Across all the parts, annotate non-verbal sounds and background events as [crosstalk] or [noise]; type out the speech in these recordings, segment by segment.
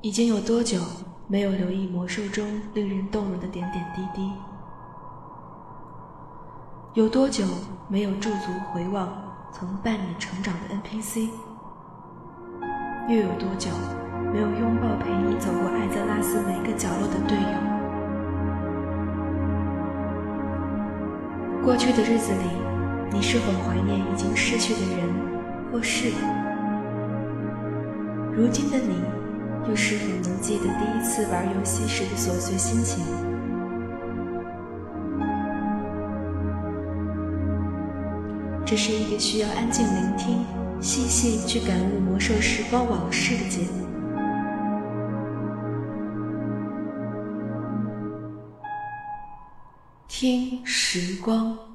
已经有多久没有留意魔兽中令人动容的点点滴滴？有多久没有驻足回望曾伴你成长的 NPC？又有多久没有拥抱陪你走过艾泽拉斯每个角落的队友？过去的日子里，你是否怀念已经逝去的人或事？如今的你？又是否能记得第一次玩游戏时的琐碎心情？这是一个需要安静聆听、细细去感悟魔兽时光往事的节目。听时光。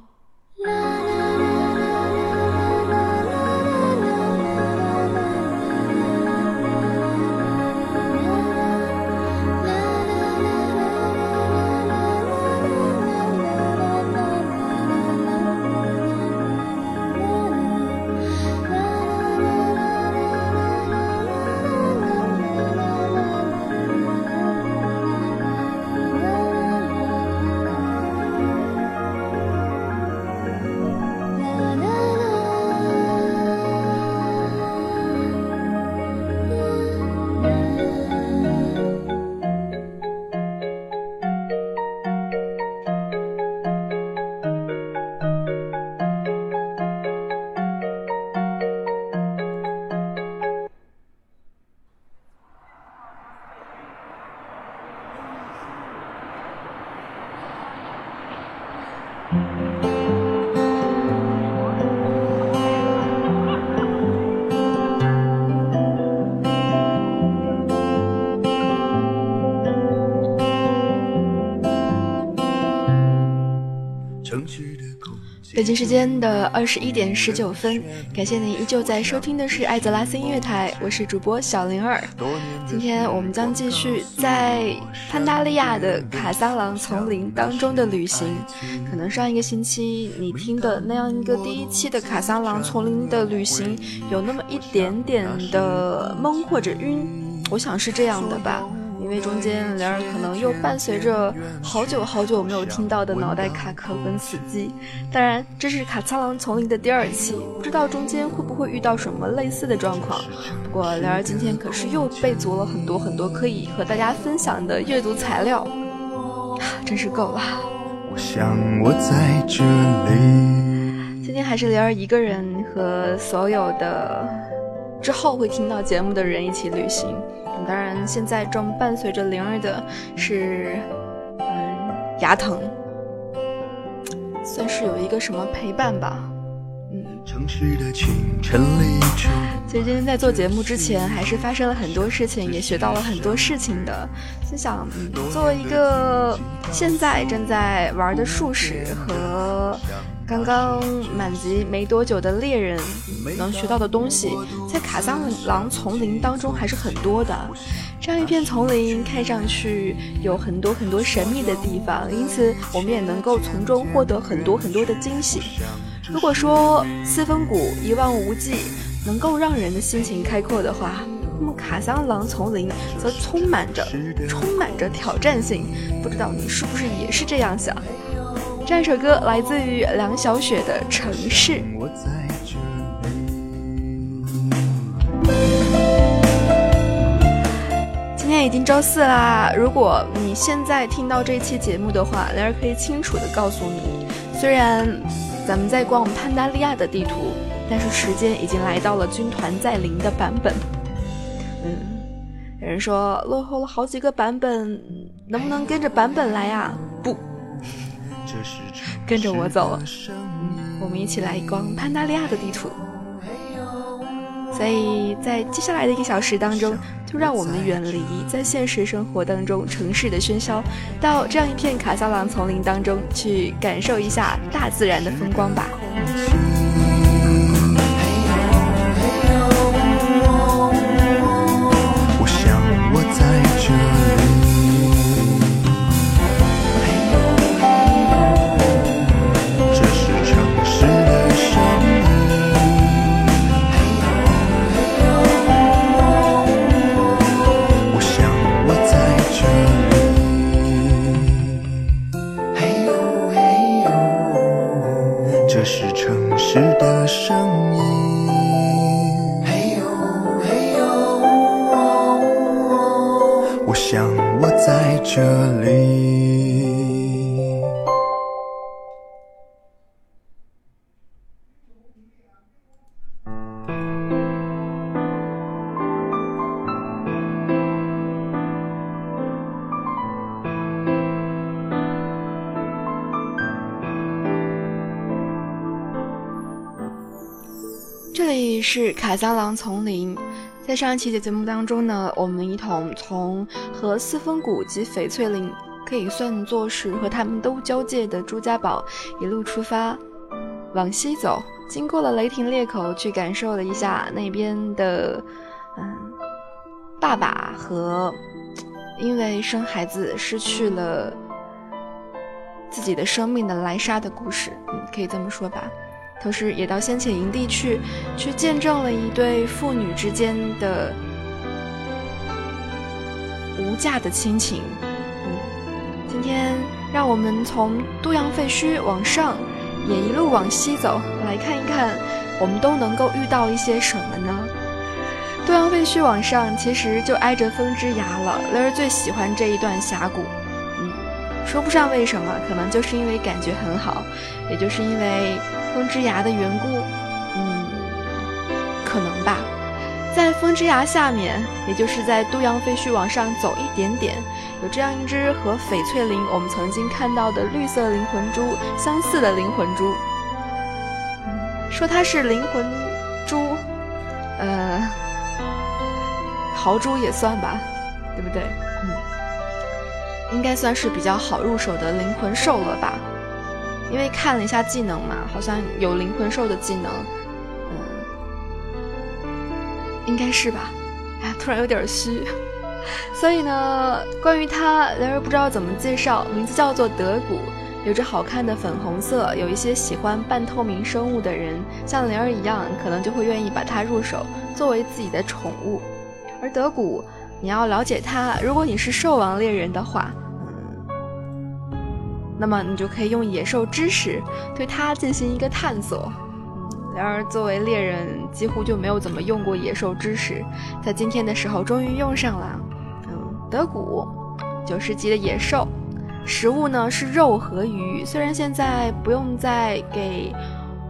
北时间的二十一点十九分，感谢您依旧在收听的是艾泽拉斯音乐台，我是主播小灵儿。今天我们将继续在潘达利亚的卡桑朗丛林当中的旅行。可能上一个星期你听的那样一个第一期的卡桑朗丛林的旅行，有那么一点点的懵或者晕，我想是这样的吧。因为中间两人可能又伴随着好久好久没有听到的脑袋卡壳跟死机，当然这是卡擦狼丛林的第二期，不知道中间会不会遇到什么类似的状况。不过两人今天可是又备足了很多很多可以和大家分享的阅读材料，真是够了。我想我在这里。今天还是灵儿一个人和所有的之后会听到节目的人一起旅行。当然，现在正伴随着灵儿的是，嗯，牙疼，算是有一个什么陪伴吧，嗯。其实今天在做节目之前，还是发生了很多事情，也学到了很多事情的。心想，作为一个现在正在玩的术士和。刚刚满级没多久的猎人能学到的东西，在卡桑狼丛林当中还是很多的。这样一片丛林看上去有很多很多神秘的地方，因此我们也能够从中获得很多很多的惊喜。如果说四分谷一望无际能够让人的心情开阔的话，那么卡桑狼丛林则充满着充满着挑战性。不知道你是不是也是这样想？这首歌来自于梁晓雪的《城市》。今天已经周四啦，如果你现在听到这期节目的话，莲儿可以清楚的告诉你，虽然咱们在逛潘达利亚的地图，但是时间已经来到了军团在临的版本。嗯，有人说落后了好几个版本，能不能跟着版本来呀？不。跟着我走，我们一起来逛潘达利亚的地图。所以在接下来的一个小时当中，就让我们远离在现实生活当中城市的喧嚣，到这样一片卡萨朗丛林当中去感受一下大自然的风光吧。这里是卡桑狼丛林，在上一期的节目当中呢，我们一同从和四峰谷及翡翠林可以算作是和他们都交界的朱家堡一路出发，往西走，经过了雷霆裂口，去感受了一下那边的，嗯，爸爸和因为生孩子失去了自己的生命的莱莎的故事，嗯，可以这么说吧。同时也到先遣营地去，去见证了一对父女之间的无价的亲情。今天让我们从都阳废墟往上，也一路往西走，来看一看我们都能够遇到一些什么呢？都阳废墟往上，其实就挨着风之崖了。乐儿最喜欢这一段峡谷。说不上为什么，可能就是因为感觉很好，也就是因为。风之崖的缘故，嗯，可能吧。在风之崖下面，也就是在都阳废墟往上走一点点，有这样一只和翡翠灵我们曾经看到的绿色灵魂珠相似的灵魂珠。说它是灵魂珠，呃，豪珠也算吧，对不对？应该算是比较好入手的灵魂兽了吧。因为看了一下技能嘛，好像有灵魂兽的技能，嗯，应该是吧？哎，突然有点虚。[laughs] 所以呢，关于它，灵儿不知道怎么介绍，名字叫做德古，有着好看的粉红色，有一些喜欢半透明生物的人，像灵儿一样，可能就会愿意把它入手作为自己的宠物。而德古，你要了解它，如果你是兽王猎人的话。那么你就可以用野兽知识对它进行一个探索。然而作为猎人，几乎就没有怎么用过野兽知识，在今天的时候终于用上了。嗯，德古，九十级的野兽，食物呢是肉和鱼。虽然现在不用再给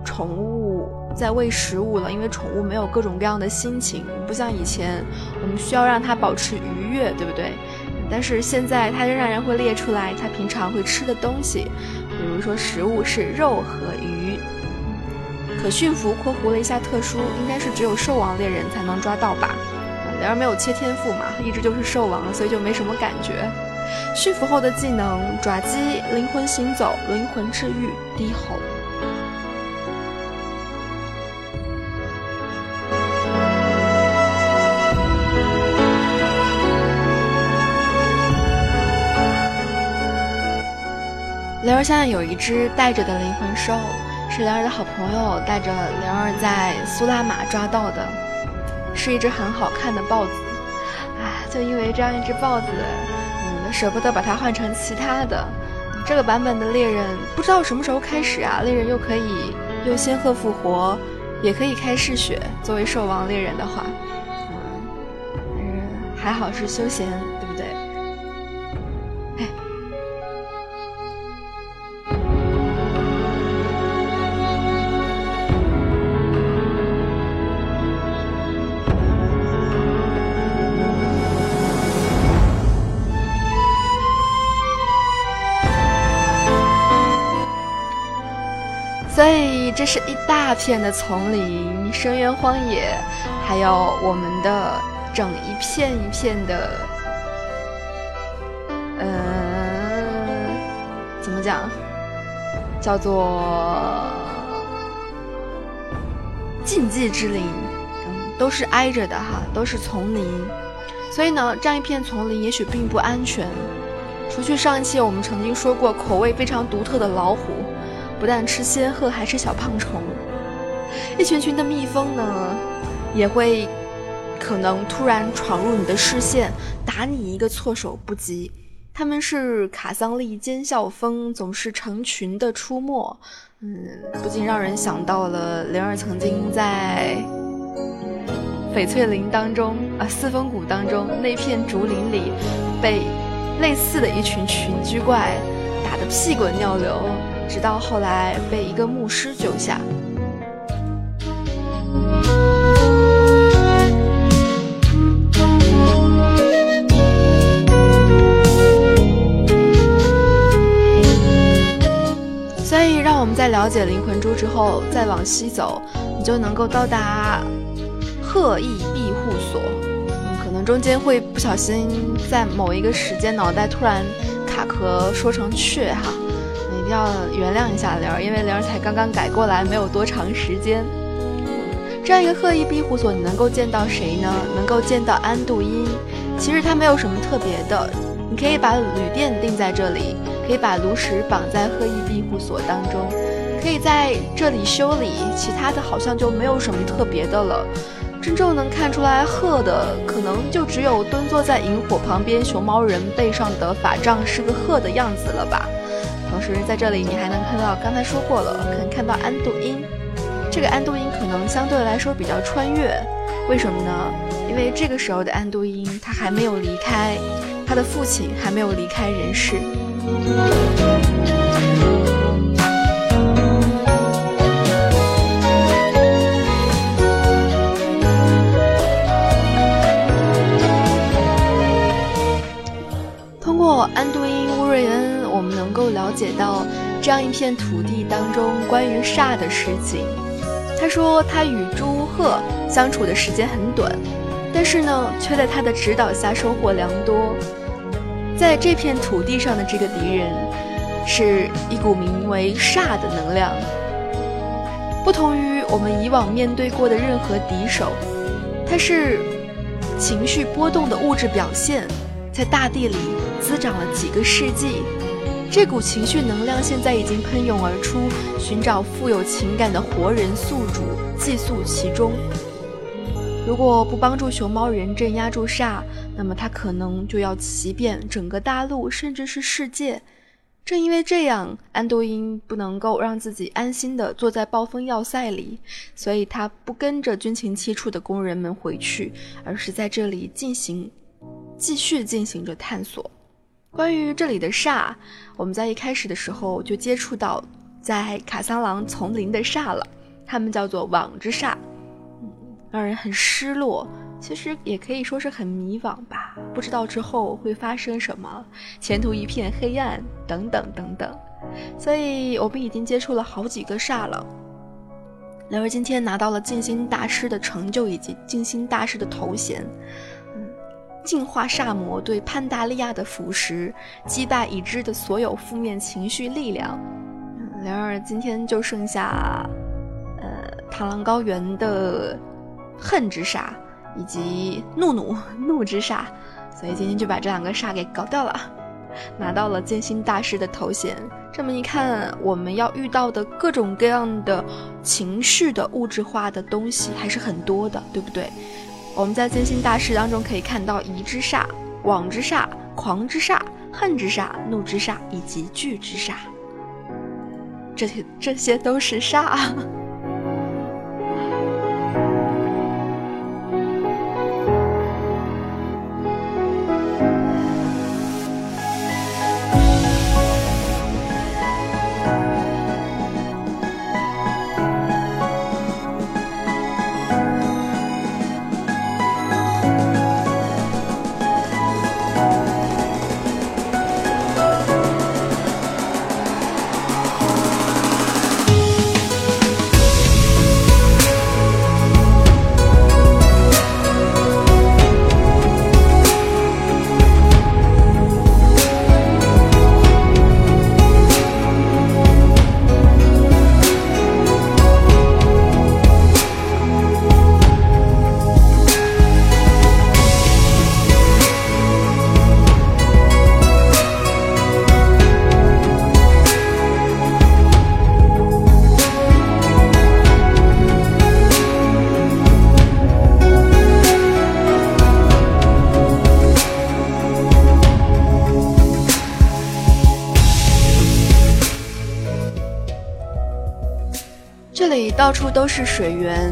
宠物再喂食物了，因为宠物没有各种各样的心情，不像以前，我们需要让它保持愉悦，对不对？但是现在它仍然会列出来它平常会吃的东西，比如说食物是肉和鱼。可驯服（括弧了一下特殊）应该是只有兽王猎人才能抓到吧？然而没有切天赋嘛，一直就是兽王，所以就没什么感觉。驯服后的技能：爪击、灵魂行走、灵魂治愈、低吼。灵儿现在有一只带着的灵魂兽，是灵儿的好朋友带着灵儿在苏拉玛抓到的，是一只很好看的豹子。哎，就因为这样一只豹子，嗯，舍不得把它换成其他的。这个版本的猎人不知道什么时候开始啊，猎人又可以用仙鹤复活，也可以开嗜血。作为兽王猎人的话，嗯，还好是休闲。所以这是一大片的丛林、深渊、荒野，还有我们的整一片一片的，呃，怎么讲？叫做禁忌之林，嗯，都是挨着的哈，都是丛林。所以呢，这样一片丛林也许并不安全。除去上一期我们曾经说过口味非常独特的老虎。不但吃仙鹤，还吃小胖虫。一群群的蜜蜂呢，也会可能突然闯入你的视线，打你一个措手不及。他们是卡桑利尖啸蜂，总是成群的出没。嗯，不禁让人想到了灵儿曾经在翡翠林当中啊，四峰谷当中那片竹林里，被类似的一群群居怪打得屁滚尿流，直到后来被一个牧师救下。所以让我们在了解灵魂珠之后，再往西走，你就能够到达鹤翼庇护所。嗯，可能中间会不小心在某一个时间脑袋突然卡壳说成雀哈，要原谅一下玲儿，因为玲儿才刚刚改过来，没有多长时间。这样一个鹤翼庇护所，你能够见到谁呢？能够见到安度因。其实它没有什么特别的，你可以把旅店定在这里，可以把炉石绑在鹤翼庇护所当中。可以在这里修理，其他的好像就没有什么特别的了。真正能看出来鹤的，可能就只有蹲坐在萤火旁边熊猫人背上的法杖是个鹤的样子了吧。同时在这里你还能看到，刚才说过了，可能看到安度因。这个安度因可能相对来说比较穿越，为什么呢？因为这个时候的安度因他还没有离开，他的父亲还没有离开人世。安度，我们能够了解到这样一片土地当中关于煞的事情。他说他与朱赫相处的时间很短，但是呢，却在他的指导下收获良多。在这片土地上的这个敌人，是一股名为煞的能量。不同于我们以往面对过的任何敌手，它是情绪波动的物质表现，在大地里。滋长了几个世纪，这股情绪能量现在已经喷涌而出，寻找富有情感的活人宿主，寄宿其中。如果不帮助熊猫人镇压住煞，那么他可能就要骑遍整个大陆，甚至是世界。正因为这样，安多因不能够让自己安心地坐在暴风要塞里，所以他不跟着军情七处的工人们回去，而是在这里进行，继续进行着探索。关于这里的煞，我们在一开始的时候就接触到在卡桑狼丛林的煞了，他们叫做网之煞，嗯，让人很失落，其实也可以说是很迷惘吧，不知道之后会发生什么，前途一片黑暗等等等等，所以我们已经接触了好几个煞了。然而今天拿到了静心大师的成就以及静心大师的头衔。净化煞魔对潘达利亚的腐蚀，击败已知的所有负面情绪力量。然而今天就剩下，呃，螳螂高原的恨之煞以及怒怒 [laughs] 怒之煞，所以今天就把这两个煞给搞掉了，拿到了剑心大师的头衔。这么一看，我们要遇到的各种各样的情绪的物质化的东西还是很多的，对不对？我们在真心大师当中可以看到疑之煞、往之煞、狂之煞、恨之煞、怒之煞以及惧之煞，这些这些都是煞。到处都是水源。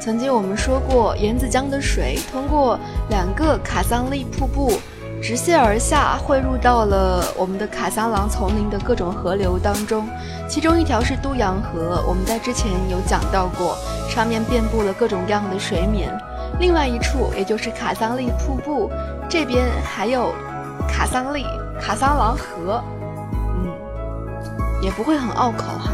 曾经我们说过，盐子江的水通过两个卡桑利瀑布直泻而下，汇入到了我们的卡桑朗丛林的各种河流当中。其中一条是都阳河，我们在之前有讲到过，上面遍布了各种各样的水冕。另外一处，也就是卡桑利瀑布这边，还有卡桑利卡桑朗河，嗯，也不会很拗口哈。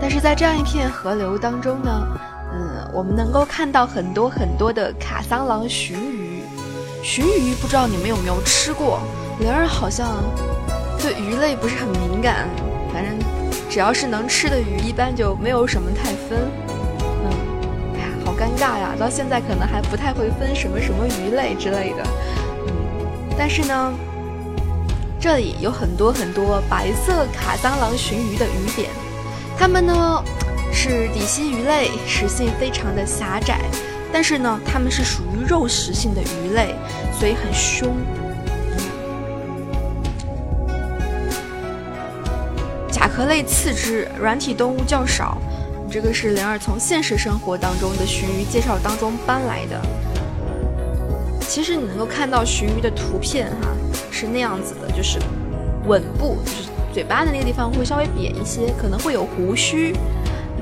但是在这样一片河流当中呢，嗯，我们能够看到很多很多的卡桑狼鲟鱼。鲟鱼不知道你们有没有吃过？灵儿好像对鱼类不是很敏感，反正只要是能吃的鱼，一般就没有什么太分。嗯，哎呀，好尴尬呀，到现在可能还不太会分什么什么鱼类之类的，嗯，但是呢，这里有很多很多白色卡桑狼鲟鱼的鱼点，它们呢是底栖鱼类，食性非常的狭窄，但是呢，它们是属于肉食性的鱼类，所以很凶。甲壳类次之，软体动物较少。这个是灵儿从现实生活当中的鲟鱼介绍当中搬来的。其实你能够看到鲟鱼的图片哈，是那样子的，就是吻部，就是嘴巴的那个地方会稍微扁一些，可能会有胡须。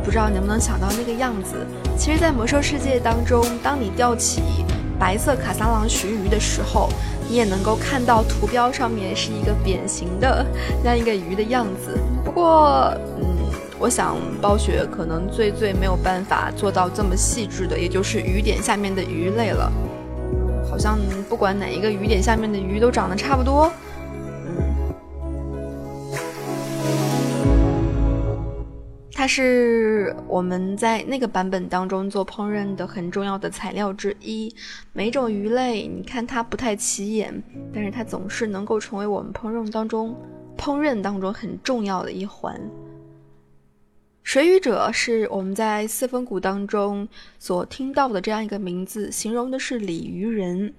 不知道能不能想到那个样子？其实，在魔兽世界当中，当你钓起白色卡萨朗鲟鱼的时候，你也能够看到图标上面是一个扁形的那样一个鱼的样子。不过，嗯。我想暴雪可能最最没有办法做到这么细致的，也就是鱼点下面的鱼类了。好像不管哪一个鱼点下面的鱼都长得差不多。它是我们在那个版本当中做烹饪的很重要的材料之一。每种鱼类，你看它不太起眼，但是它总是能够成为我们烹饪当中烹饪当中很重要的一环。水语者是我们在四分谷当中所听到的这样一个名字，形容的是鲤鱼人。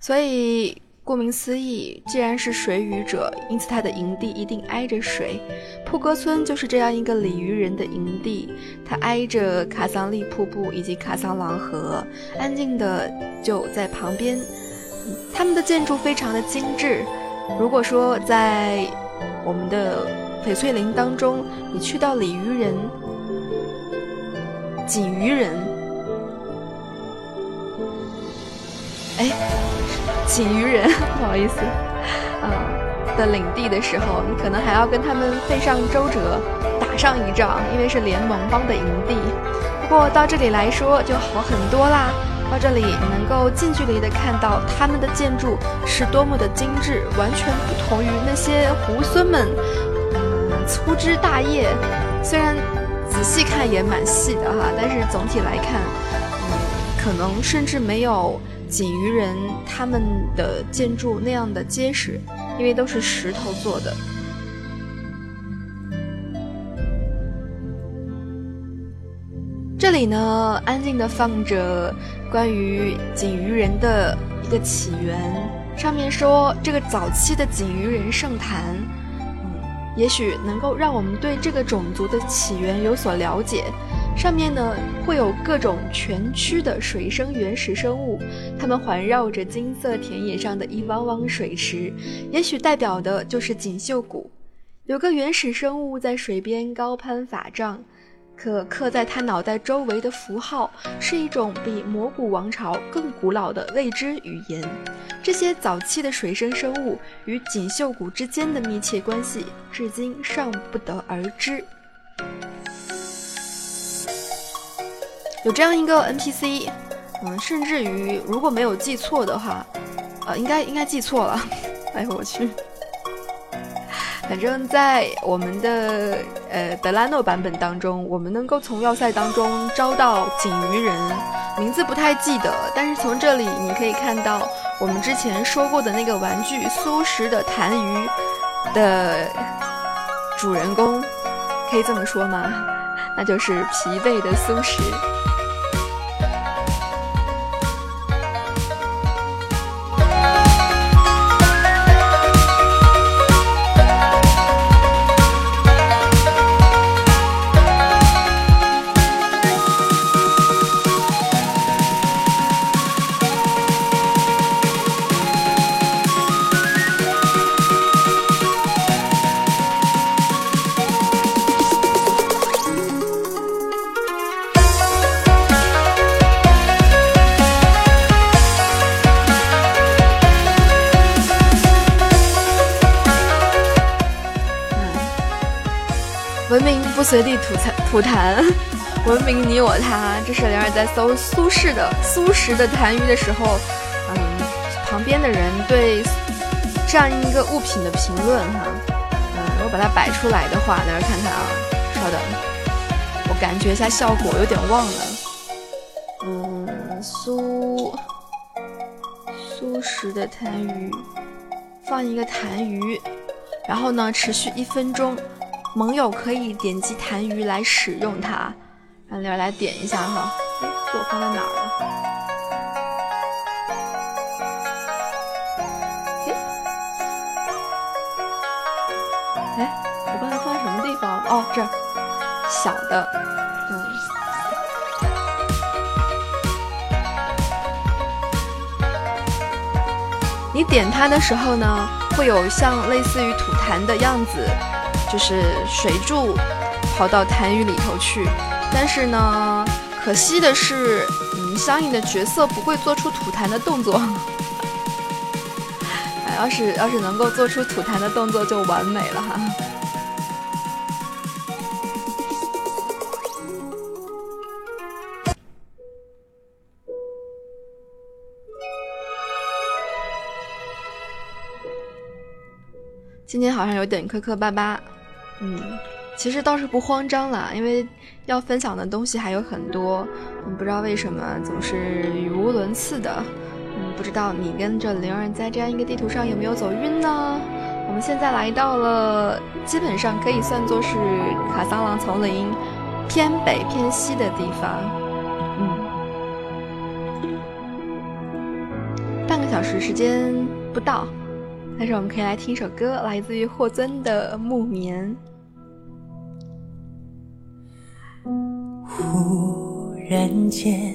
所以顾名思义，既然是水语者，因此他的营地一定挨着水。铺歌村就是这样一个鲤鱼人的营地，它挨着卡桑利瀑布以及卡桑朗河，安静的就在旁边。他们的建筑非常的精致。如果说在我们的翡翠林当中，你去到鲤鱼人、锦鱼人，哎，锦鱼人，[laughs] 不好意思，啊的领地的时候，你可能还要跟他们费上周折，打上一仗，因为是联盟帮的营地。不过到这里来说就好很多啦，到这里能够近距离的看到他们的建筑是多么的精致，完全不同于那些猢狲们。嗯粗枝大叶，虽然仔细看也蛮细的哈，但是总体来看，嗯，可能甚至没有锦鱼人他们的建筑那样的结实，因为都是石头做的。这里呢，安静的放着关于锦鱼人的一个起源，上面说这个早期的锦鱼人圣坛。嗯也许能够让我们对这个种族的起源有所了解。上面呢会有各种全区的水生原始生物，它们环绕着金色田野上的一汪汪水池，也许代表的就是锦绣谷。有个原始生物在水边高攀法杖。可刻在他脑袋周围的符号是一种比魔古王朝更古老的未知语言。这些早期的水生生物与锦绣谷之间的密切关系，至今尚不得而知。有这样一个 NPC，嗯，甚至于如果没有记错的话，呃，应该应该记错了。[laughs] 哎呦我去！反正，在我们的呃德拉诺版本当中，我们能够从要塞当中招到锦鱼人，名字不太记得，但是从这里你可以看到我们之前说过的那个玩具苏食的弹鱼的主人公，可以这么说吗？那就是疲惫的苏食。随地吐痰吐痰，[laughs] 文明你我他。这是灵儿在搜苏轼的苏轼的痰盂的时候，嗯，旁边的人对这样一个物品的评论哈，嗯，如果把它摆出来的话，大家看看啊，稍等，我感觉一下效果，有点忘了。嗯，苏苏轼的痰盂，放一个痰盂，然后呢，持续一分钟。盟友可以点击痰盂来使用它，让玲儿来点一下哈。哎，我放在哪儿了？哎，我刚才放在什么地方？哦，这儿，小的，嗯。你点它的时候呢，会有像类似于吐痰的样子。就是水柱跑到痰盂里头去，但是呢，可惜的是，嗯，相应的角色不会做出吐痰的动作。[laughs] 哎，要是要是能够做出吐痰的动作就完美了哈。今天好像有点磕磕巴巴。嗯，其实倒是不慌张啦，因为要分享的东西还有很多。嗯，不知道为什么总是语无伦次的。嗯，不知道你跟着灵儿在这样一个地图上有没有走晕呢？我们现在来到了，基本上可以算作是卡桑朗丛林偏北偏西的地方。嗯，半个小时时间不到，但是我们可以来听一首歌，来自于霍尊的《木棉》。忽然间，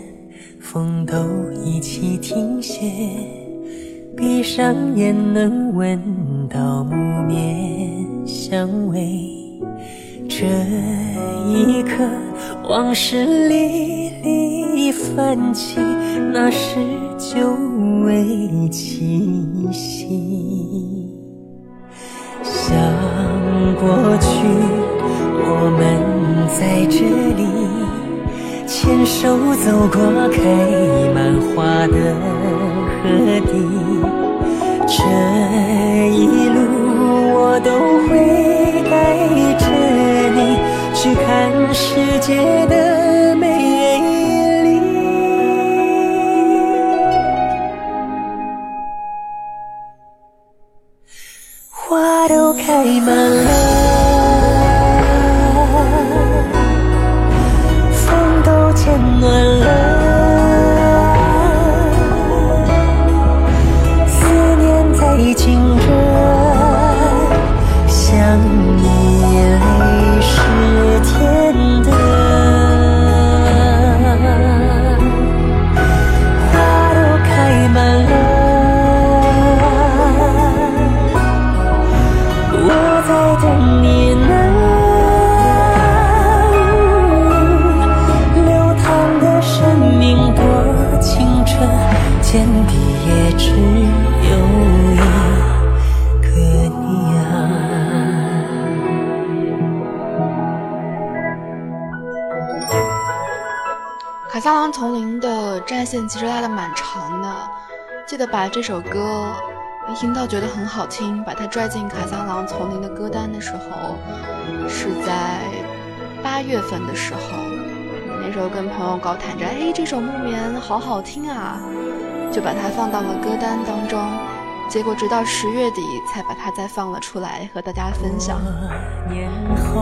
风都一起停歇，闭上眼能闻到木棉香味。这一刻，往事历历泛起，那是久违气息。想过去，我们在这里。牵手走过开满花的河堤，这一路我都会带着你去看世界的美丽。花都开满了。người 丛林的战。线其实拉的蛮长的，记得把这首歌一听到觉得很好听，把它拽进卡桑朗丛林的歌单的时候，是在八月份的时候。那时候跟朋友高谈着，哎，这首《木棉》好好听啊，就把它放到了歌单当中。结果直到十月底才把它再放了出来，和大家分享。年后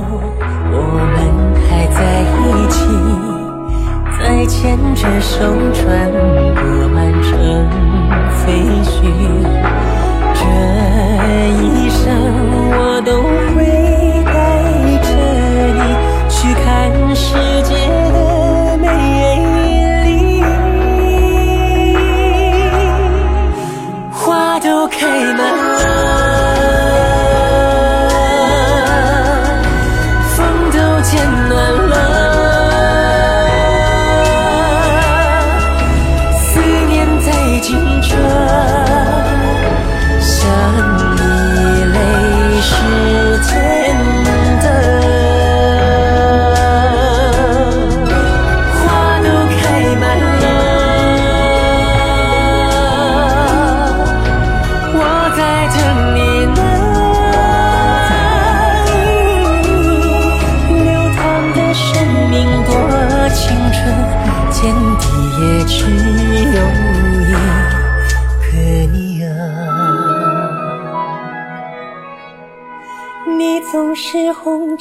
我们还在一起。再牵着手穿过满城废墟，这一生我都会带着你去看世界的美丽。花都开满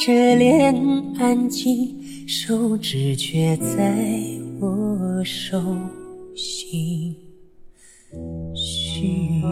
红着脸安静，手指却在我手心许。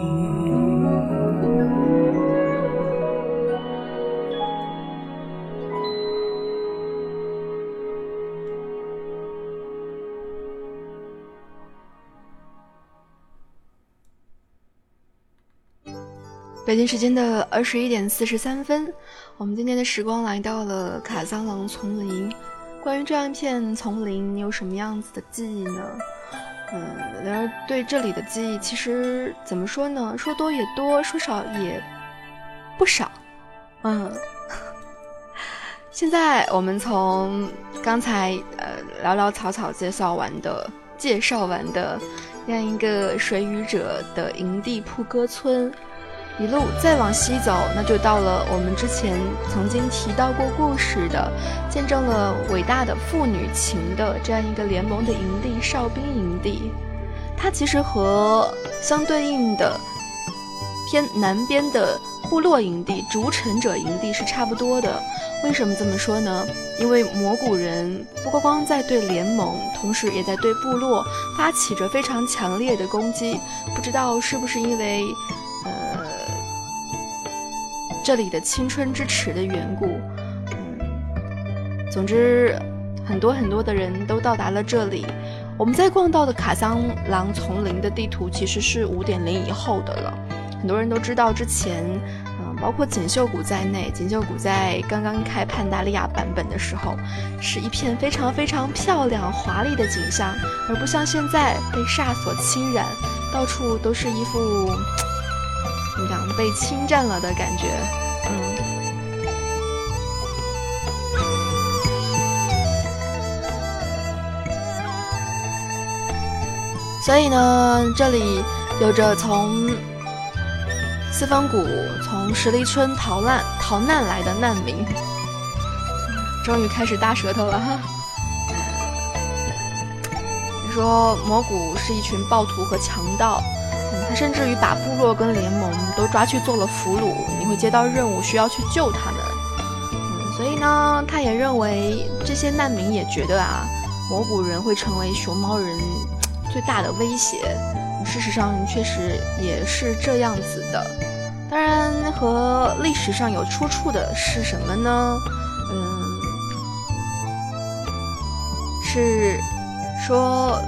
北京时间的二十一点四十三分，我们今天的时光来到了卡桑朗丛林。关于这样一片丛林，你有什么样子的记忆呢？嗯，然而对这里的记忆，其实怎么说呢？说多也多，说少也不少。嗯，[laughs] 现在我们从刚才呃潦潦草草介绍完的介绍完的这样一个水语者的营地铺歌村。一路再往西走，那就到了我们之前曾经提到过故事的，见证了伟大的父女情的这样一个联盟的营地——哨兵营地。它其实和相对应的偏南边的部落营地——逐臣者营地是差不多的。为什么这么说呢？因为蘑菇人不光光在对联盟，同时也在对部落发起着非常强烈的攻击。不知道是不是因为？这里的青春之池的缘故，总之，很多很多的人都到达了这里。我们在逛到的卡桑狼丛林的地图其实是五点零以后的了。很多人都知道，之前，嗯，包括锦绣谷在内，锦绣谷在刚刚开潘达利亚版本的时候，是一片非常非常漂亮华丽的景象，而不像现在被煞所侵染，到处都是一副。怎么讲？被侵占了的感觉，嗯。所以呢，这里有着从四方谷、从十里村逃难逃难来的难民，终于开始大舌头了哈。你说魔谷是一群暴徒和强盗。甚至于把部落跟联盟都抓去做了俘虏，你会接到任务需要去救他们。嗯，所以呢，他也认为这些难民也觉得啊，蘑菇人会成为熊猫人最大的威胁。事实上，确实也是这样子的。当然，和历史上有出处的是什么呢？嗯，是说。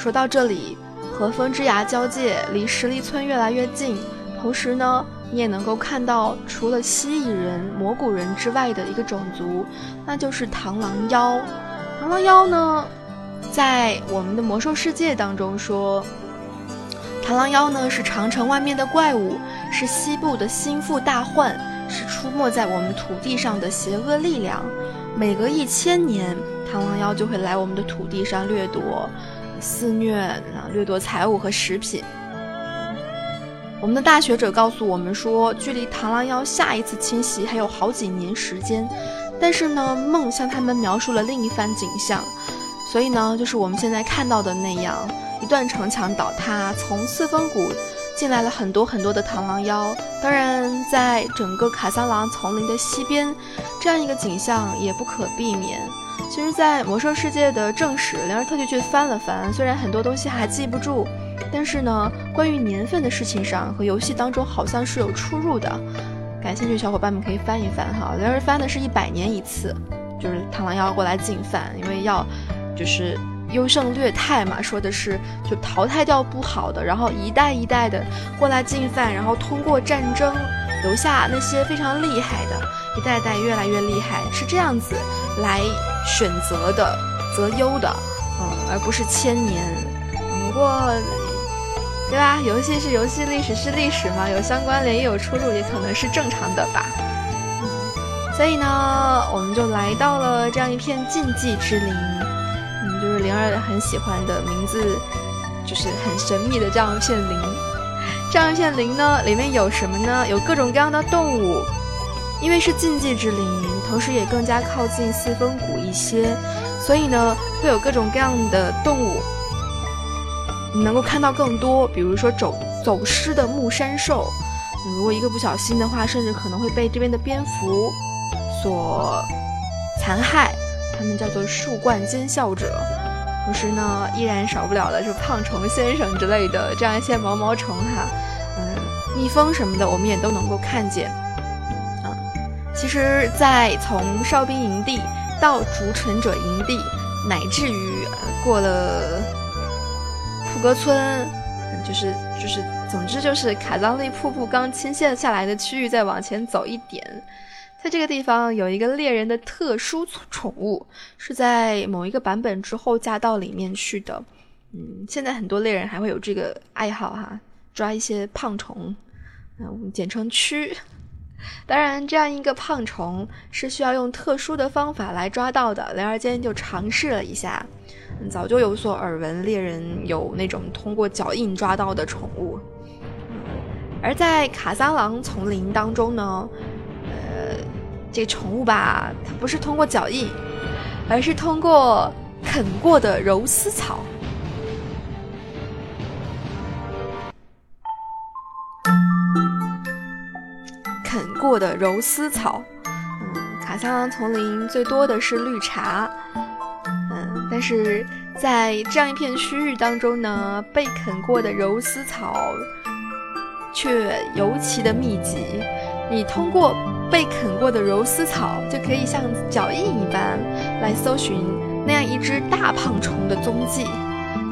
说到这里，和风之崖交界，离十里村越来越近。同时呢，你也能够看到，除了蜥蜴人、蘑菇人之外的一个种族，那就是螳螂妖。螳螂妖呢，在我们的魔兽世界当中说，螳螂妖呢是长城外面的怪物，是西部的心腹大患，是出没在我们土地上的邪恶力量。每隔一千年，螳螂妖就会来我们的土地上掠夺。肆虐啊，掠夺财物和食品。我们的大学者告诉我们说，距离螳螂妖下一次侵袭还有好几年时间。但是呢，梦向他们描述了另一番景象，所以呢，就是我们现在看到的那样：一段城墙倒塌，从四分谷进来了很多很多的螳螂妖。当然，在整个卡桑狼丛林的西边，这样一个景象也不可避免。其实，在魔兽世界的正史，灵儿特地去翻了翻，虽然很多东西还记不住，但是呢，关于年份的事情上和游戏当中好像是有出入的。感兴趣的小伙伴们可以翻一翻哈。灵儿翻的是一百年一次，就是螳螂要过来进犯，因为要就是优胜劣汰嘛，说的是就淘汰掉不好的，然后一代一代的过来进犯，然后通过战争留下那些非常厉害的，一代代越来越厉害，是这样子来。选择的择优的，嗯，而不是千年。不过，对吧？游戏是游戏，历史是历史嘛，有相关联也有出入，也可能是正常的吧。所以呢，我们就来到了这样一片禁忌之林，嗯，就是灵儿很喜欢的名字，就是很神秘的这样一片林。[laughs] 这样一片林呢，里面有什么呢？有各种各样的动物，因为是禁忌之林。同时也更加靠近四分谷一些，所以呢，会有各种各样的动物，你能够看到更多。比如说走走失的木山兽。如果一个不小心的话，甚至可能会被这边的蝙蝠所残害。它们叫做树冠尖笑者。同时呢，依然少不了的是胖虫先生之类的这样一些毛毛虫哈。嗯，蜜蜂什么的，我们也都能够看见。其实，在从哨兵营地到逐尘者营地，乃至于过了普格村，就是就是。总之就是卡桑利瀑布刚倾泻下来的区域，再往前走一点，在这个地方有一个猎人的特殊宠物，是在某一个版本之后加到里面去的。嗯，现在很多猎人还会有这个爱好哈，抓一些胖虫，嗯，我们简称蛆。当然，这样一个胖虫是需要用特殊的方法来抓到的。雷儿今天就尝试了一下，早就有所耳闻，猎人有那种通过脚印抓到的宠物。而在卡萨狼丛林当中呢，呃，这宠物吧，它不是通过脚印，而是通过啃过的柔丝草。过的柔丝草，嗯，卡桑丛林最多的是绿茶，嗯，但是在这样一片区域当中呢，被啃过的柔丝草。却尤其的密集，你通过被啃过的柔丝草，就可以像脚印一般来搜寻那样一只大胖虫的踪迹。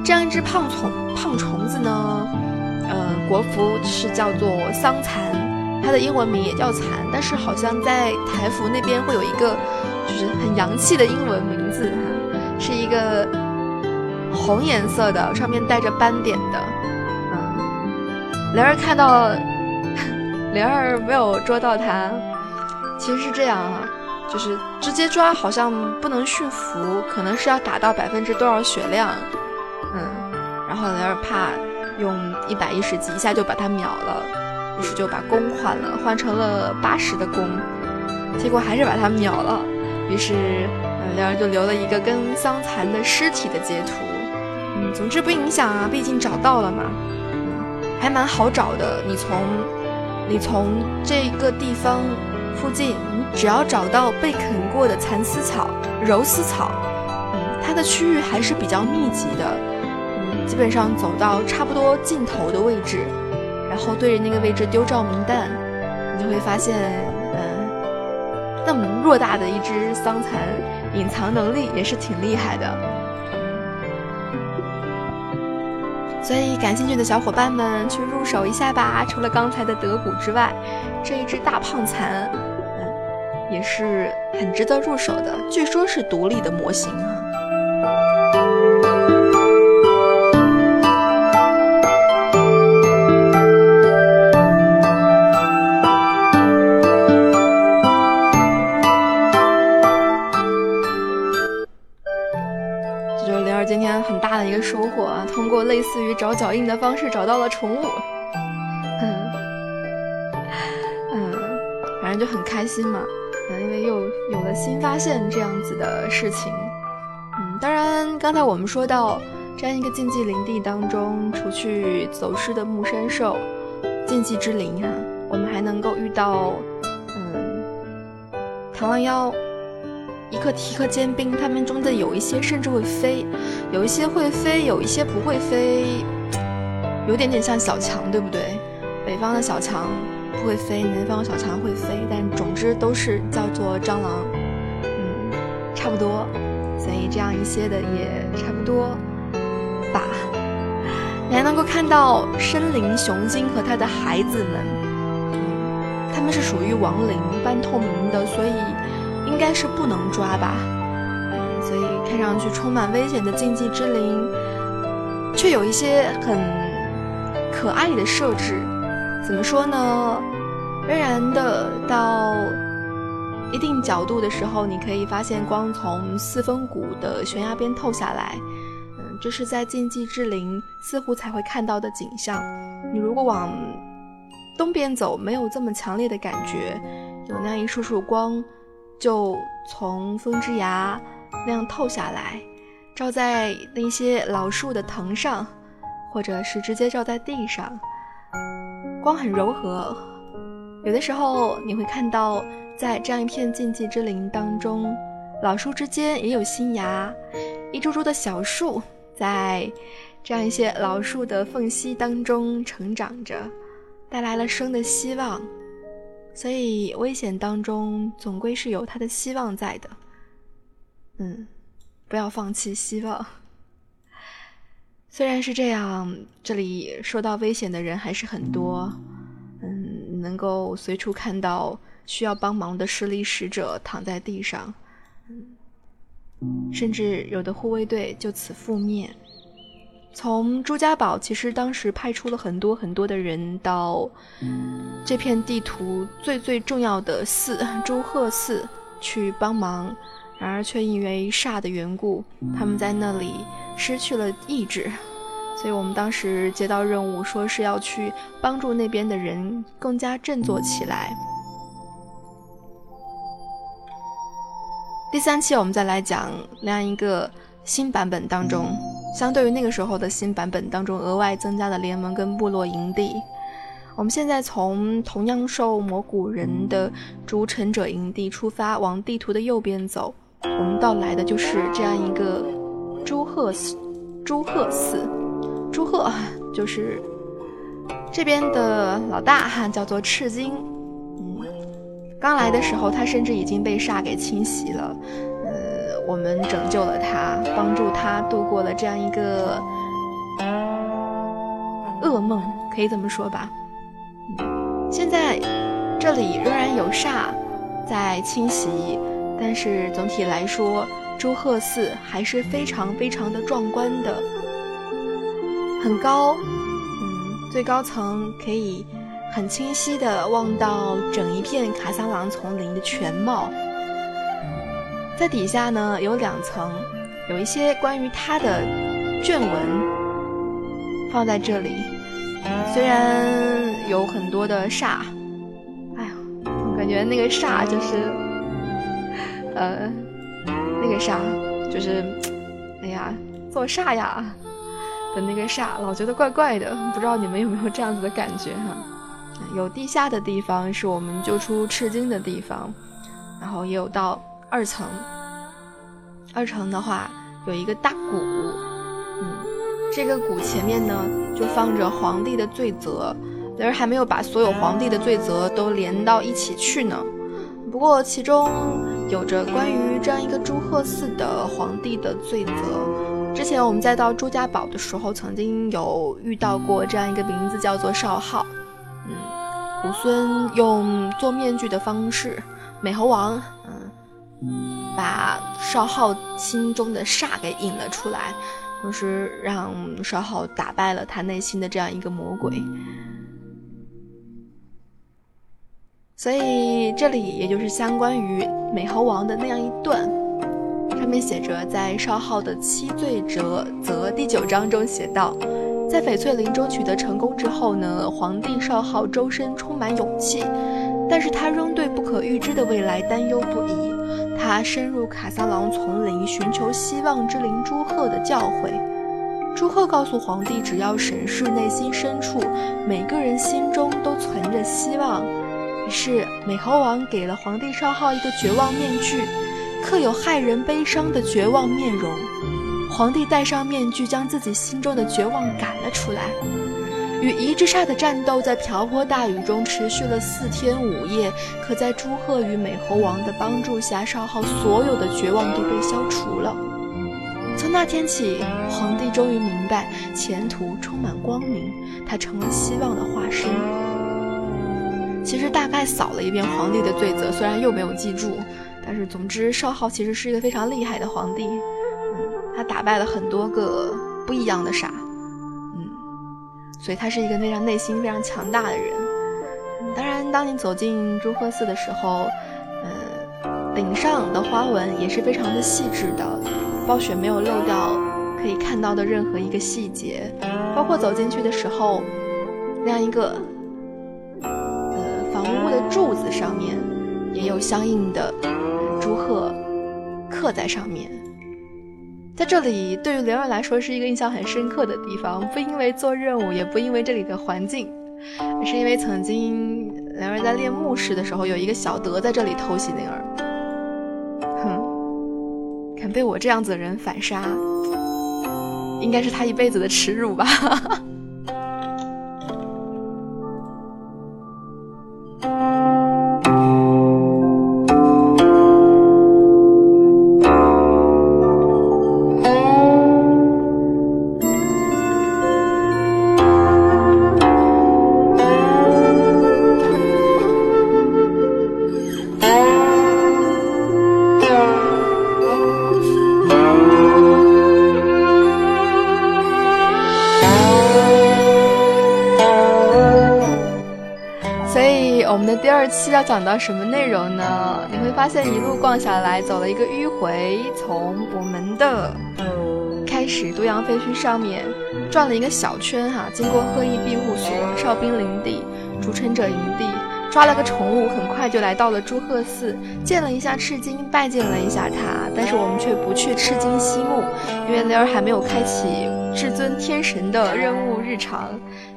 这样一只胖虫胖虫子呢，呃，国服是叫做桑蚕，它的英文名也叫蚕，但是好像在台服那边会有一个就是很洋气的英文名字哈，是一个红颜色的，上面带着斑点的。莲儿看到，[laughs] 莲儿没有捉到它。其实是这样啊，就是直接抓好像不能驯服，可能是要打到百分之多少血量，嗯，然后莲儿怕用一百一十级一下就把它秒了，于是就把弓换了，换成了八十的弓，结果还是把它秒了。于是，两人就留了一个跟桑蚕的尸体的截图。嗯，总之不影响啊，毕竟找到了嘛。嗯还蛮好找的，你从你从这个地方附近，你只要找到被啃过的蚕丝草、柔丝草，嗯，它的区域还是比较密集的，嗯，基本上走到差不多尽头的位置，然后对着那个位置丢照明弹，你就会发现，嗯，那么偌大的一只桑蚕，隐藏能力也是挺厉害的。所以，感兴趣的小伙伴们去入手一下吧。除了刚才的德古之外，这一只大胖蚕，嗯，也是很值得入手的。据说是独立的模型。通过类似于找脚印的方式找到了宠物，[laughs] 嗯。嗯，反正就很开心嘛，嗯，因为又有了新发现这样子的事情，嗯，当然刚才我们说到这样一个禁忌林地当中，除去走失的木山兽、禁忌之灵哈，我们还能够遇到嗯螳螂妖。一颗提克尖兵，它们中的有一些甚至会飞，有一些会飞，有一些不会飞，有点点像小强，对不对？北方的小强不会飞，南方的小强会飞，但总之都是叫做蟑螂，嗯，差不多，所以这样一些的也差不多吧。你还能够看到森林雄鲸和它的孩子们，嗯，它们是属于亡灵，半透明的，所以。应该是不能抓吧，看上去充满危险的禁忌之林，却有一些很可爱的设置。怎么说呢？仍然的到一定角度的时候，你可以发现光从四峰谷的悬崖边透下来。嗯，这是在禁忌之林似乎才会看到的景象。你如果往东边走，没有这么强烈的感觉，有那样一束束光。就从风之崖那样透下来，照在那些老树的藤上，或者是直接照在地上，光很柔和。有的时候你会看到，在这样一片禁忌之林当中，老树之间也有新芽，一株株的小树在这样一些老树的缝隙当中成长着，带来了生的希望。所以危险当中总归是有它的希望在的。嗯，不要放弃希望。[laughs] 虽然是这样，这里受到危险的人还是很多。嗯，能够随处看到需要帮忙的失力使者躺在地上，甚至有的护卫队就此覆灭。从朱家堡其实当时派出了很多很多的人到这片地图最最重要的寺朱鹤寺去帮忙，然而却因为煞的缘故，他们在那里失去了意志。所以我们当时接到任务，说是要去帮助那边的人更加振作起来。第三期我们再来讲那样一个新版本当中，相对于那个时候的新版本当中额外增加的联盟跟部落营地。我们现在从同样受魔古人的逐尘者营地出发，往地图的右边走，我们到来的就是这样一个朱鹤寺。朱鹤寺。朱鹤就是这边的老大哈，叫做赤金。嗯，刚来的时候，他甚至已经被煞给侵袭了。呃，我们拯救了他，帮助他度过了这样一个噩梦，可以这么说吧。嗯现在这里仍然有煞在侵袭，但是总体来说，朱鹤寺还是非常非常的壮观的。很高，嗯，最高层可以很清晰的望到整一片卡萨朗丛林的全貌。在底下呢有两层，有一些关于它的卷文放在这里。虽然有很多的煞，哎呀，我感觉那个煞就是，呃，那个啥就是，哎呀，做煞呀。的那个煞老觉得怪怪的，不知道你们有没有这样子的感觉哈？有地下的地方是我们救出赤金的地方，然后也有到二层。二层的话有一个大鼓，嗯，这个鼓前面呢就放着皇帝的罪责，但是还没有把所有皇帝的罪责都连到一起去呢。不过其中有着关于这样一个朱鹤寺的皇帝的罪责。之前我们在到朱家堡的时候，曾经有遇到过这样一个名字，叫做少昊。嗯，武孙用做面具的方式，美猴王，嗯，把少昊心中的煞给引了出来，同时让少昊打败了他内心的这样一个魔鬼。所以这里也就是相关于美猴王的那样一段。上面写着，在少昊的七罪折则第九章中写道，在翡翠林中取得成功之后呢，皇帝少昊周身充满勇气，但是他仍对不可预知的未来担忧不已。他深入卡萨朗丛林，寻求希望之灵朱赫的教诲。朱赫告诉皇帝，只要审视内心深处，每个人心中都存着希望。于是美猴王给了皇帝少昊一个绝望面具。刻有骇人悲伤的绝望面容，皇帝戴上面具，将自己心中的绝望赶了出来。与夷之煞的战斗在瓢泼大雨中持续了四天五夜，可在朱鹤与美猴王的帮助下，少昊所有的绝望都被消除了。从那天起，皇帝终于明白前途充满光明，他成了希望的化身。其实大概扫了一遍皇帝的罪责，虽然又没有记住。但是，总之，少昊其实是一个非常厉害的皇帝，嗯，他打败了很多个不一样的傻，嗯，所以他是一个非常内心非常强大的人。当然，当你走进朱鹤寺的时候，嗯，顶上的花纹也是非常的细致的，暴雪没有漏掉可以看到的任何一个细节，包括走进去的时候，那样一个房屋的柱子上面也有相应的。朱赫刻在上面，在这里对于灵儿来说是一个印象很深刻的地方，不因为做任务，也不因为这里的环境，是因为曾经灵儿在练木时的时候，有一个小德在这里偷袭灵儿。哼，敢被我这样子的人反杀，应该是他一辈子的耻辱吧。期要讲到什么内容呢？你会发现一路逛下来，走了一个迂回，从我们的开始都阳废墟上面转了一个小圈哈，经过鹤翼庇护所、哨兵林地、筑城者营地，抓了个宠物，很快就来到了朱鹤寺，见了一下赤金，拜见了一下他，但是我们却不去赤金西墓，因为雷儿还没有开启至尊天神的任务日常，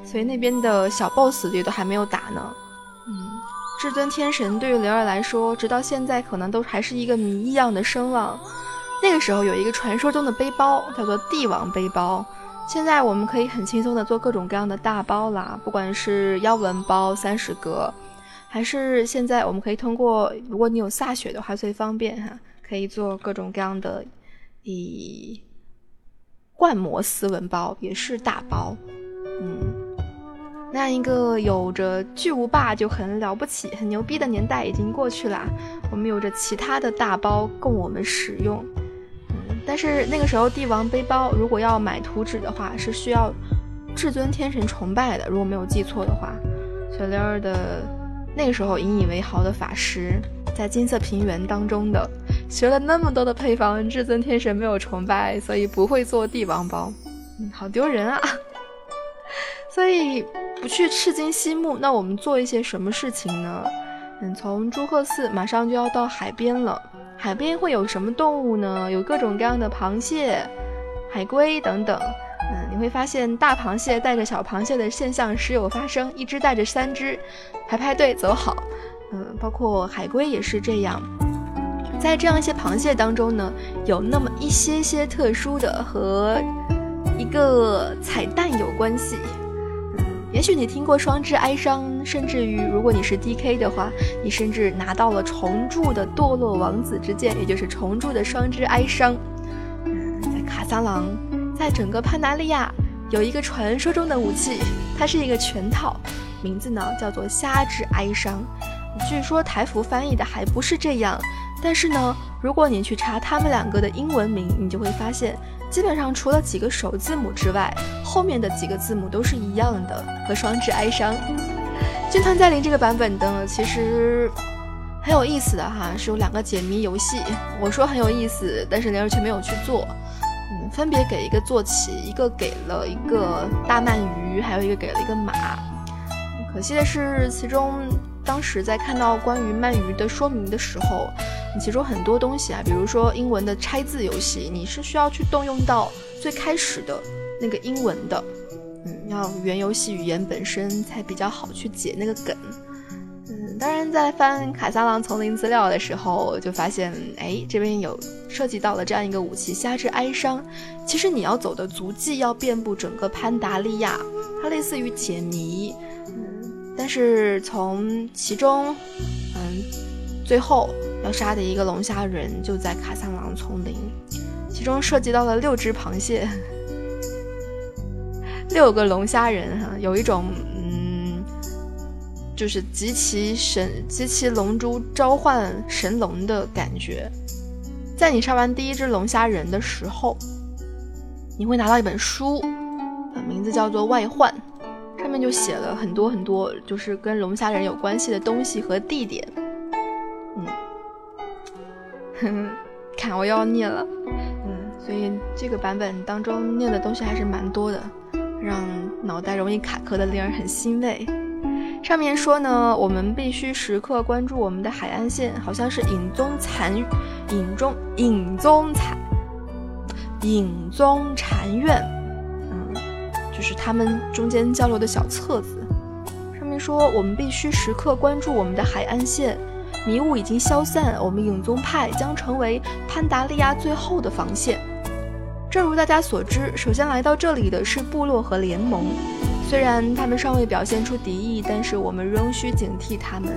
所以那边的小 boss 也都还没有打呢。至尊天神对于灵儿来说，直到现在可能都还是一个谜一样的声望。那个时候有一个传说中的背包，叫做帝王背包。现在我们可以很轻松的做各种各样的大包啦，不管是妖纹包三十格，还是现在我们可以通过，如果你有飒血的话最方便哈，可以做各种各样的以灌模丝纹包，也是大包，嗯。那样一个有着巨无霸就很了不起、很牛逼的年代已经过去了，我们有着其他的大包供我们使用。嗯，但是那个时候帝王背包如果要买图纸的话，是需要至尊天神崇拜的，如果没有记错的话。小玲儿的那个时候引以为豪的法师，在金色平原当中的学了那么多的配方，至尊天神没有崇拜，所以不会做帝王包。嗯，好丢人啊！所以。不去赤金西木，那我们做一些什么事情呢？嗯，从朱鹤寺马上就要到海边了，海边会有什么动物呢？有各种各样的螃蟹、海龟等等。嗯，你会发现大螃蟹带着小螃蟹的现象时有发生，一只带着三只，排排队走好。嗯，包括海龟也是这样。在这样一些螃蟹当中呢，有那么一些些特殊的和一个彩蛋有关系。也许你听过双之哀伤，甚至于如果你是 D K 的话，你甚至拿到了重铸的堕落王子之剑，也就是重铸的双之哀伤。在卡萨朗，在整个潘达利亚有一个传说中的武器，它是一个全套，名字呢叫做虾之哀伤。据说台服翻译的还不是这样，但是呢，如果你去查他们两个的英文名，你就会发现。基本上除了几个首字母之外，后面的几个字母都是一样的，和双指哀伤。军团再临这个版本的其实很有意思的哈，是有两个解谜游戏。我说很有意思，但是灵儿却没有去做。嗯，分别给一个坐骑，一个给了一个大鳗鱼，还有一个给了一个马。可惜的是，其中当时在看到关于鳗鱼的说明的时候。其中很多东西啊，比如说英文的拆字游戏，你是需要去动用到最开始的那个英文的，嗯，要原游戏语言本身才比较好去解那个梗。嗯，当然在翻卡萨朗丛林资料的时候，就发现，哎，这边有涉及到了这样一个武器——虾之哀伤。其实你要走的足迹要遍布整个潘达利亚，它类似于解谜。嗯，但是从其中，嗯，最后。要杀的一个龙虾人就在卡萨朗丛林，其中涉及到了六只螃蟹，[laughs] 六个龙虾人哈，有一种嗯，就是集齐神集齐龙珠召唤神龙的感觉。在你杀完第一只龙虾人的时候，你会拿到一本书，名字叫做《外患》，上面就写了很多很多，就是跟龙虾人有关系的东西和地点。嗯，哼 [laughs] 看，我要念了，嗯，所以这个版本当中念的东西还是蛮多的，让脑袋容易卡壳的令人很欣慰。上面说呢，我们必须时刻关注我们的海岸线，好像是影踪残影中影踪残影踪禅院，就是他们中间交流的小册子。上面说：“我们必须时刻关注我们的海岸线，迷雾已经消散，我们影宗派将成为潘达利亚最后的防线。”正如大家所知，首先来到这里的是部落和联盟，虽然他们尚未表现出敌意，但是我们仍需警惕他们。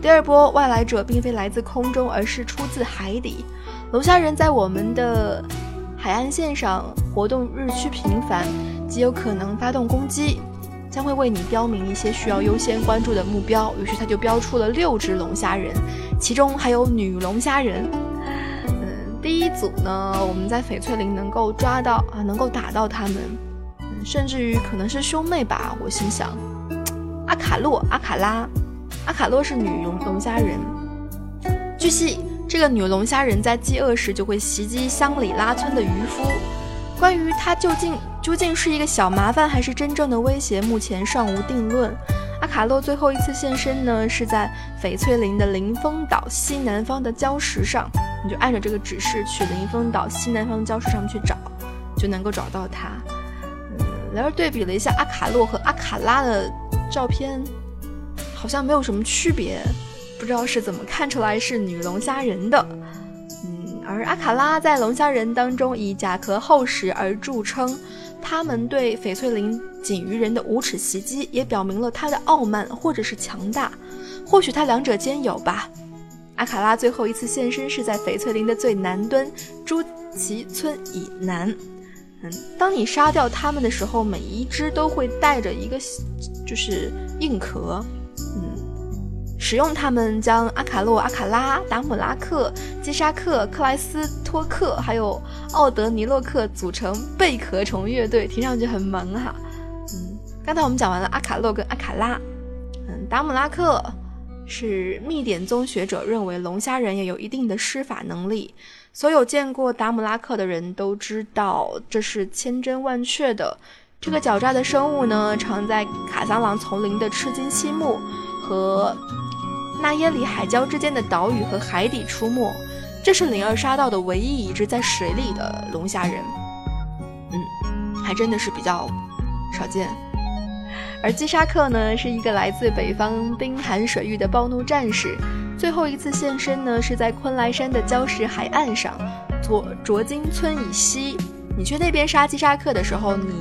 第二波外来者并非来自空中，而是出自海底。龙虾人在我们的海岸线上活动日趋频繁，极有可能发动攻击，将会为你标明一些需要优先关注的目标。于是他就标出了六只龙虾人，其中还有女龙虾人。嗯，第一组呢，我们在翡翠林能够抓到啊，能够打到他们，嗯甚至于可能是兄妹吧。我心想，阿卡洛、阿卡拉，阿卡洛是女龙龙虾人。据悉。这个女龙虾人在饥饿时就会袭击乡里拉村的渔夫。关于他究竟究竟是一个小麻烦还是真正的威胁，目前尚无定论。阿卡洛最后一次现身呢，是在翡翠林的林峰岛西南方的礁石上。你就按照这个指示去林峰岛西南方礁石上去找，就能够找到他。嗯，然而对比了一下阿卡洛和阿卡拉的照片，好像没有什么区别。不知道是怎么看出来是女龙虾人的，阿卡拉在龙虾人当中以甲壳厚实而著称，他们对翡翠林锦鱼人的无耻袭击也表明了他的傲慢或者是强大，或许他两者兼有吧。阿卡拉最后一次现身是在翡翠林的最南端朱奇村以南，嗯，当你杀掉他们的时候，每一只都会带着一个就是硬壳。使用它们将阿卡洛、阿卡拉、达姆拉克、基沙克、克莱斯托克还有奥德尼洛克组成贝壳虫乐队，听上去很萌哈。嗯，刚才我们讲完了阿卡洛跟阿卡拉，嗯，达姆拉克是密典宗学者认为龙虾人也有一定的施法能力，所有见过达姆拉克的人都知道这是千真万确的。这个狡诈的生物呢，常在卡桑朗丛林的赤金溪木和。纳耶里海礁之间的岛屿和海底出没，这是灵儿杀到的唯一一只在水里的龙虾人。嗯，还真的是比较少见。而基沙克呢，是一个来自北方冰寒水域的暴怒战士，最后一次现身呢是在昆莱山的礁石海岸上，左卓金村以西。你去那边杀基沙克的时候，你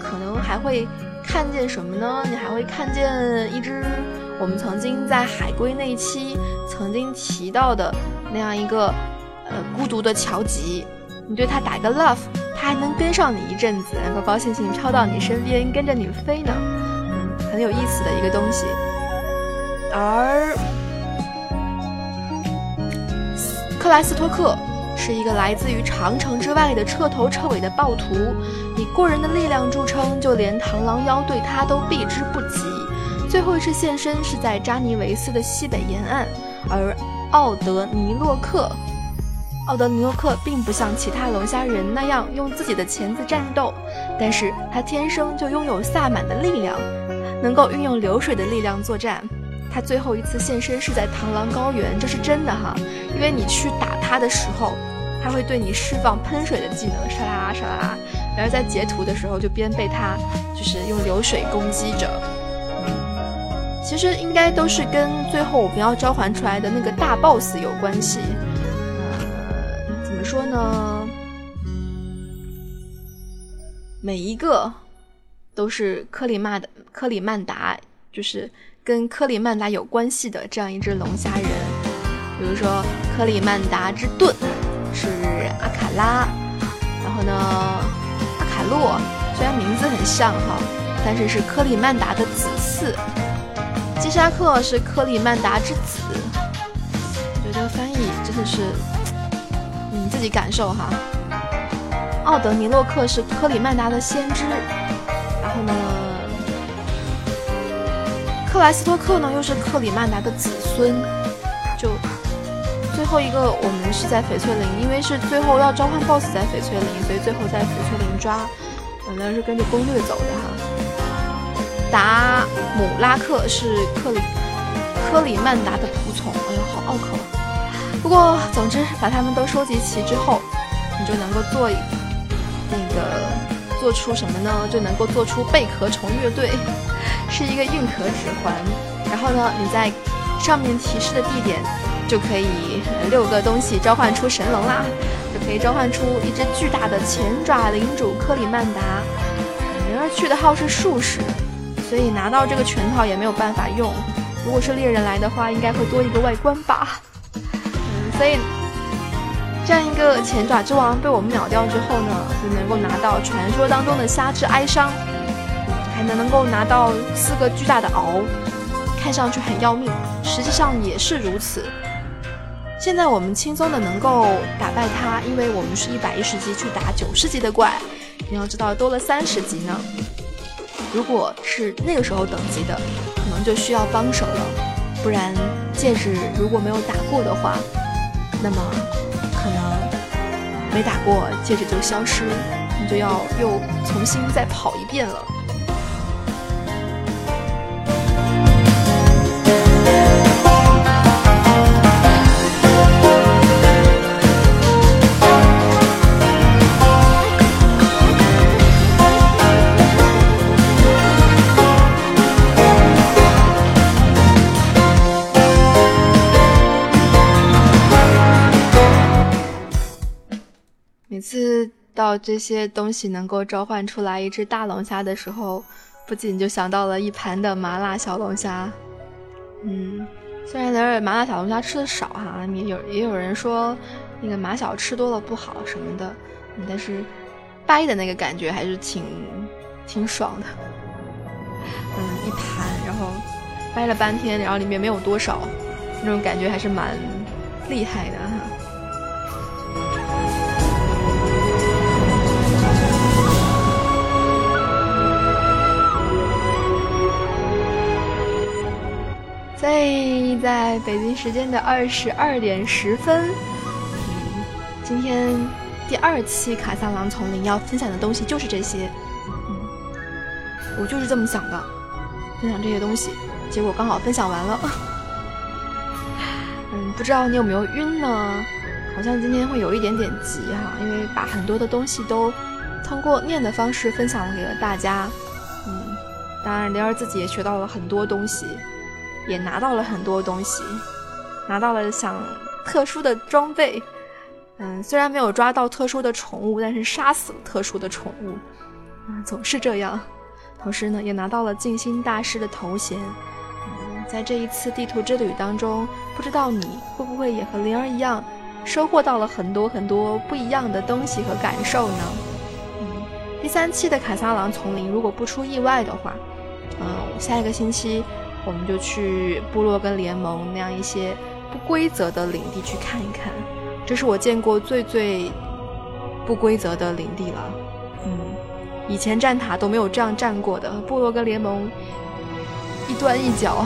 可能还会看见什么呢？你还会看见一只。我们曾经在海龟那一期曾经提到的那样一个呃孤独的乔吉，你对他打个 love，他还能跟上你一阵子，能够高兴兴飘到你身边，跟着你飞呢，嗯，很有意思的一个东西。而克莱斯托克是一个来自于长城之外的彻头彻尾的暴徒，以过人的力量著称，就连螳螂妖对他都避之不及。最后一次现身是在扎尼维斯的西北沿岸，而奥德尼洛克，奥德尼洛克并不像其他龙虾人那样用自己的钳子战斗，但是他天生就拥有萨满的力量，能够运用流水的力量作战。他最后一次现身是在螳螂高原，这是真的哈，因为你去打他的时候，他会对你释放喷水的技能，唰啦唰啦，然后在截图的时候就边被他就是用流水攻击着。其实应该都是跟最后我们要召唤出来的那个大 boss 有关系。呃，怎么说呢？每一个都是克里曼的克里曼达，就是跟克里曼达有关系的这样一只龙虾人。比如说克里曼达之盾是阿卡拉，然后呢，阿卡洛虽然名字很像哈，但是是克里曼达的子嗣。基沙克是克里曼达之子，觉得翻译真的是你自己感受哈。奥德尼洛克是克里曼达的先知，然后呢，克莱斯托克呢又是克里曼达的子孙。就最后一个，我们是在翡翠林，因为是最后要召唤 BOSS 在翡翠林，所以最后在翡翠林抓，本来是跟着攻略走的哈。达姆拉克是克里科里曼达的仆从，哎呀，好拗口。不过，总之把他们都收集齐之后，你就能够做那个做出什么呢？就能够做出贝壳虫乐队，[laughs] 是一个硬壳指环。然后呢，你在上面提示的地点就可以六个东西召唤出神龙啦，就可以召唤出一只巨大的前爪领主克里曼达。人儿去的号是术士，所以拿到这个拳套也没有办法用。如果是猎人来的话，应该会多一个外观吧。嗯，所以。这样一个前爪之王被我们秒掉之后呢，就能够拿到传说当中的虾之哀伤，还能能够拿到四个巨大的鳌，看上去很要命，实际上也是如此。现在我们轻松的能够打败他，因为我们是一百一十级去打九十级的怪，你要知道多了三十级呢。如果是那个时候等级的，可能就需要帮手了，不然戒指如果没有打过的话，那么。可能没打过，戒指就消失，你就要又重新再跑一遍了。到这些东西能够召唤出来一只大龙虾的时候，不仅就想到了一盘的麻辣小龙虾。嗯，虽然那麻辣小龙虾吃的少哈，也有也有人说那个麻小吃多了不好什么的，但是掰的那个感觉还是挺挺爽的。嗯，一盘，然后掰了半天，然后里面没有多少，那种感觉还是蛮厉害的所以，在北京时间的二十二点十分，今天第二期卡萨狼丛林要分享的东西就是这些，嗯，我就是这么想的，分享这些东西，结果刚好分享完了，[laughs] 嗯，不知道你有没有晕呢？好像今天会有一点点急哈，因为把很多的东西都通过念的方式分享给了大家，嗯，当然灵儿自己也学到了很多东西。也拿到了很多东西，拿到了想特殊的装备，嗯，虽然没有抓到特殊的宠物，但是杀死了特殊的宠物，啊，总是这样。同时呢，也拿到了静心大师的头衔。嗯，在这一次地图之旅当中，不知道你会不会也和灵儿一样，收获到了很多很多不一样的东西和感受呢？嗯，第三期的卡萨狼丛林，如果不出意外的话，嗯，下一个星期。我们就去部落跟联盟那样一些不规则的领地去看一看，这是我见过最最不规则的领地了。嗯，以前站塔都没有这样站过的，部落跟联盟一端一角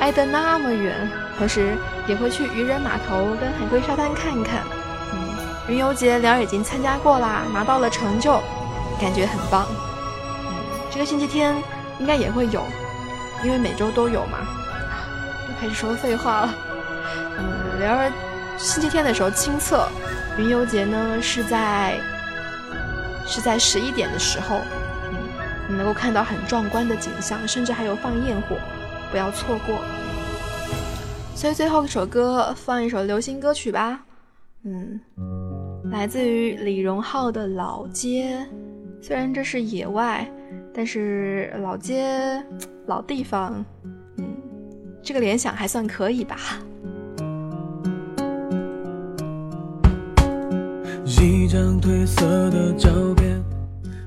挨得那么远，同时也会去渔人码头跟海龟沙滩看一看。嗯，云游节莲儿已经参加过啦，拿到了成就，感觉很棒。嗯，这个星期天应该也会有。因为每周都有嘛，又开始说废话了。嗯，然而星期天的时候亲测，云游节呢是在是在十一点的时候，嗯，你能够看到很壮观的景象，甚至还有放焰火，不要错过。所以最后一首歌放一首流行歌曲吧，嗯，来自于李荣浩的《老街》，虽然这是野外。但是老街、老地方，嗯，这个联想还算可以吧。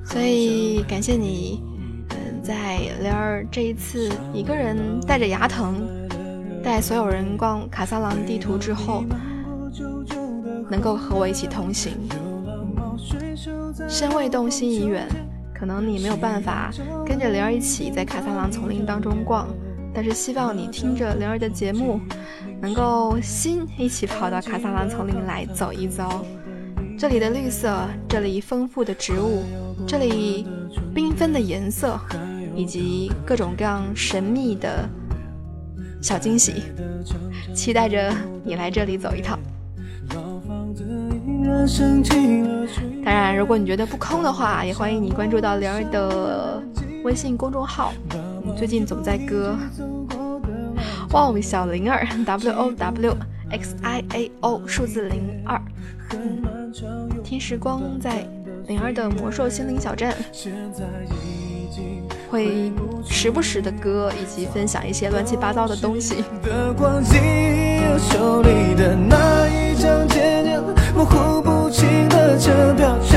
所以感谢你，嗯，在莲儿这一次一个人带着牙疼，带所有人逛卡萨朗地图之后，能够和我一起同行，身未动心已远。可能你没有办法跟着灵儿一起在卡萨朗丛林当中逛，但是希望你听着灵儿的节目，能够心一起跑到卡萨朗丛林来走一遭。这里的绿色，这里丰富的植物，这里缤纷的颜色，以及各种各样神秘的小惊喜，期待着你来这里走一趟。当然，如果你觉得不空的话，也欢迎你关注到灵儿的微信公众号。最近总在歌，哇，小灵儿 W O W X I A O 数字零二，听时光在灵儿的魔兽心灵小站。会时不时的歌，以及分享一些乱七八糟的东西。手里的那一张渐渐模糊不清的车票，成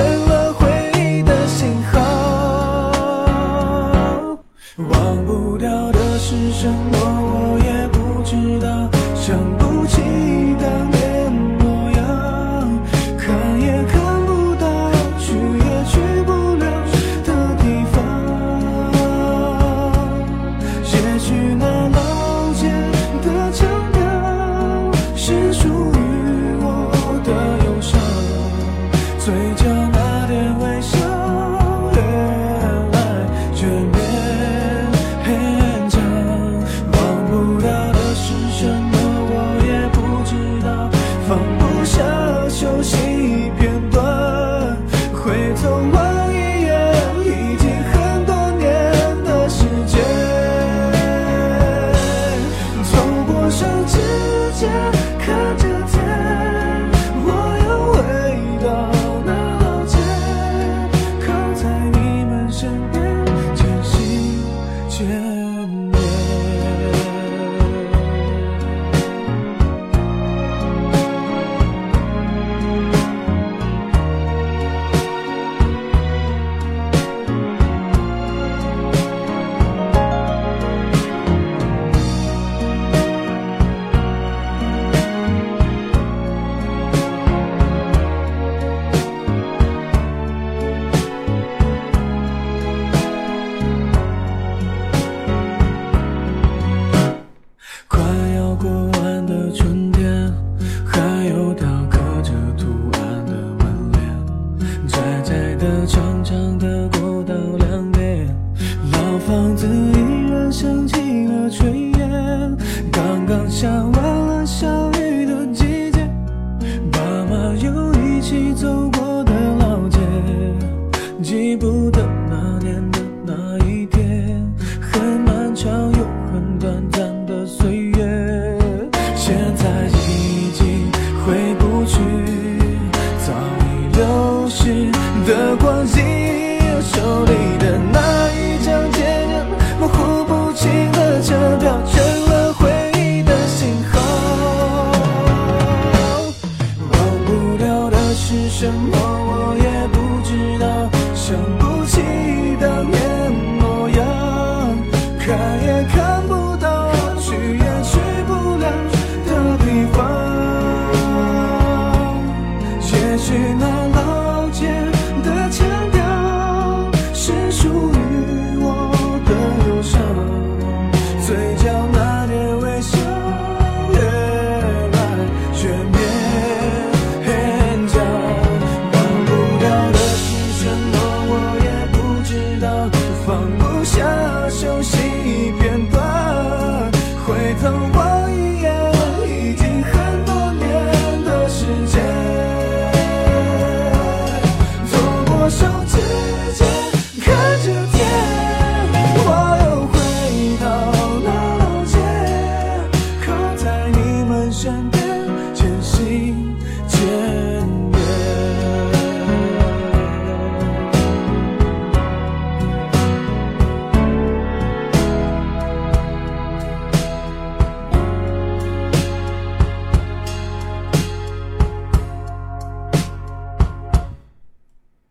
刚下完了下。